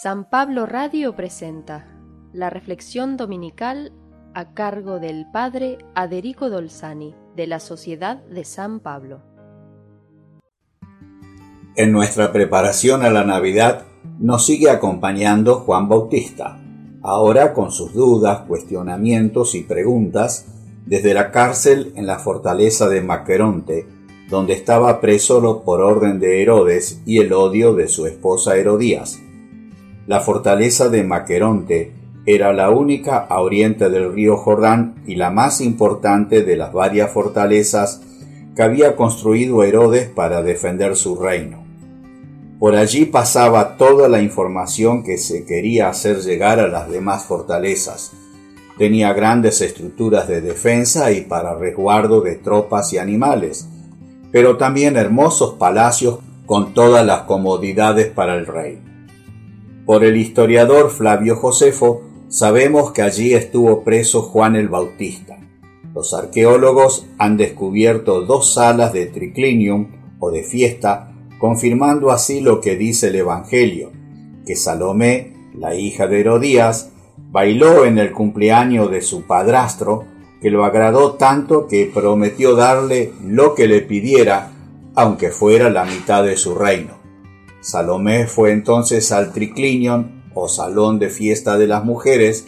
San Pablo Radio presenta la reflexión dominical a cargo del Padre Aderico Dolzani de la Sociedad de San Pablo. En nuestra preparación a la Navidad nos sigue acompañando Juan Bautista, ahora con sus dudas, cuestionamientos y preguntas desde la cárcel en la fortaleza de Maqueronte, donde estaba preso por orden de Herodes y el odio de su esposa Herodías. La fortaleza de Maqueronte era la única a oriente del río Jordán y la más importante de las varias fortalezas que había construido Herodes para defender su reino. Por allí pasaba toda la información que se quería hacer llegar a las demás fortalezas. Tenía grandes estructuras de defensa y para resguardo de tropas y animales, pero también hermosos palacios con todas las comodidades para el rey. Por el historiador Flavio Josefo sabemos que allí estuvo preso Juan el Bautista. Los arqueólogos han descubierto dos salas de triclinium o de fiesta, confirmando así lo que dice el Evangelio, que Salomé, la hija de Herodías, bailó en el cumpleaños de su padrastro, que lo agradó tanto que prometió darle lo que le pidiera, aunque fuera la mitad de su reino. Salomé fue entonces al triclinion o salón de fiesta de las mujeres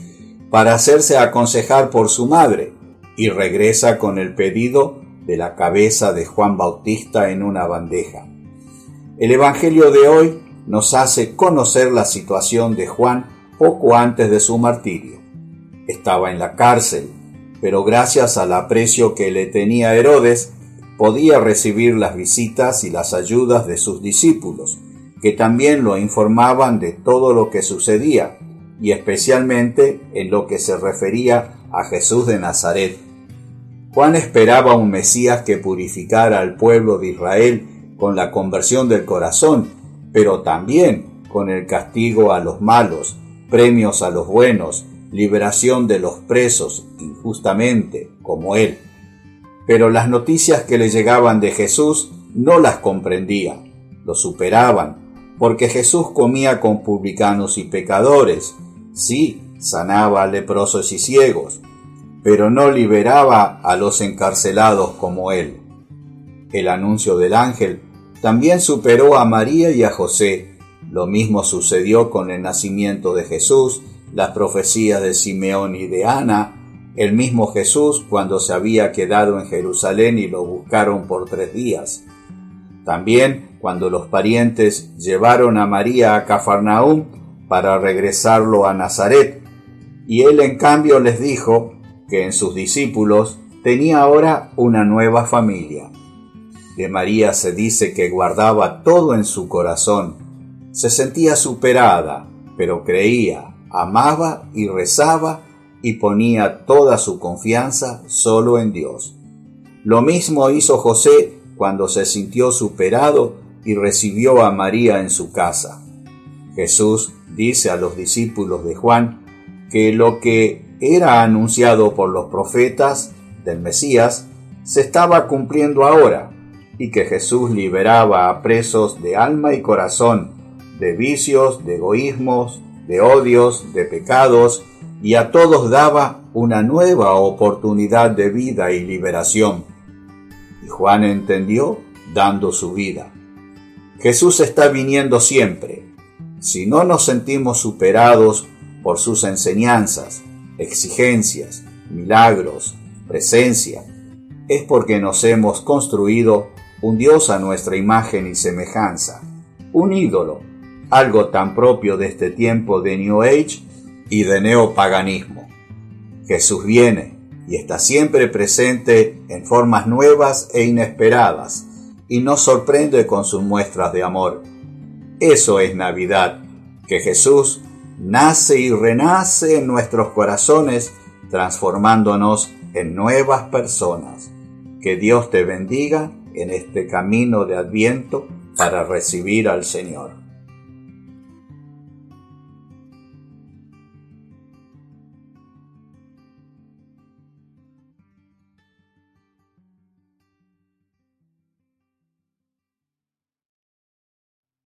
para hacerse aconsejar por su madre y regresa con el pedido de la cabeza de Juan Bautista en una bandeja. El Evangelio de hoy nos hace conocer la situación de Juan poco antes de su martirio. Estaba en la cárcel, pero gracias al aprecio que le tenía Herodes, podía recibir las visitas y las ayudas de sus discípulos, que también lo informaban de todo lo que sucedía, y especialmente en lo que se refería a Jesús de Nazaret. Juan esperaba un Mesías que purificara al pueblo de Israel con la conversión del corazón, pero también con el castigo a los malos, premios a los buenos, liberación de los presos injustamente, como él. Pero las noticias que le llegaban de Jesús no las comprendía, lo superaban, porque Jesús comía con publicanos y pecadores, sí, sanaba a leprosos y ciegos, pero no liberaba a los encarcelados como él. El anuncio del ángel también superó a María y a José. Lo mismo sucedió con el nacimiento de Jesús, las profecías de Simeón y de Ana, el mismo Jesús cuando se había quedado en Jerusalén y lo buscaron por tres días. También cuando los parientes llevaron a María a Cafarnaúm para regresarlo a Nazaret, y él en cambio les dijo que en sus discípulos tenía ahora una nueva familia. De María se dice que guardaba todo en su corazón, se sentía superada, pero creía, amaba y rezaba y ponía toda su confianza solo en Dios. Lo mismo hizo José cuando se sintió superado y recibió a María en su casa. Jesús dice a los discípulos de Juan que lo que era anunciado por los profetas del Mesías se estaba cumpliendo ahora y que Jesús liberaba a presos de alma y corazón, de vicios, de egoísmos, de odios, de pecados, y a todos daba una nueva oportunidad de vida y liberación. Y Juan entendió dando su vida. Jesús está viniendo siempre. Si no nos sentimos superados por sus enseñanzas, exigencias, milagros, presencia, es porque nos hemos construido un Dios a nuestra imagen y semejanza, un ídolo, algo tan propio de este tiempo de New Age y de neopaganismo. Jesús viene, y está siempre presente en formas nuevas e inesperadas y nos sorprende con sus muestras de amor. Eso es Navidad, que Jesús nace y renace en nuestros corazones transformándonos en nuevas personas. Que Dios te bendiga en este camino de adviento para recibir al Señor.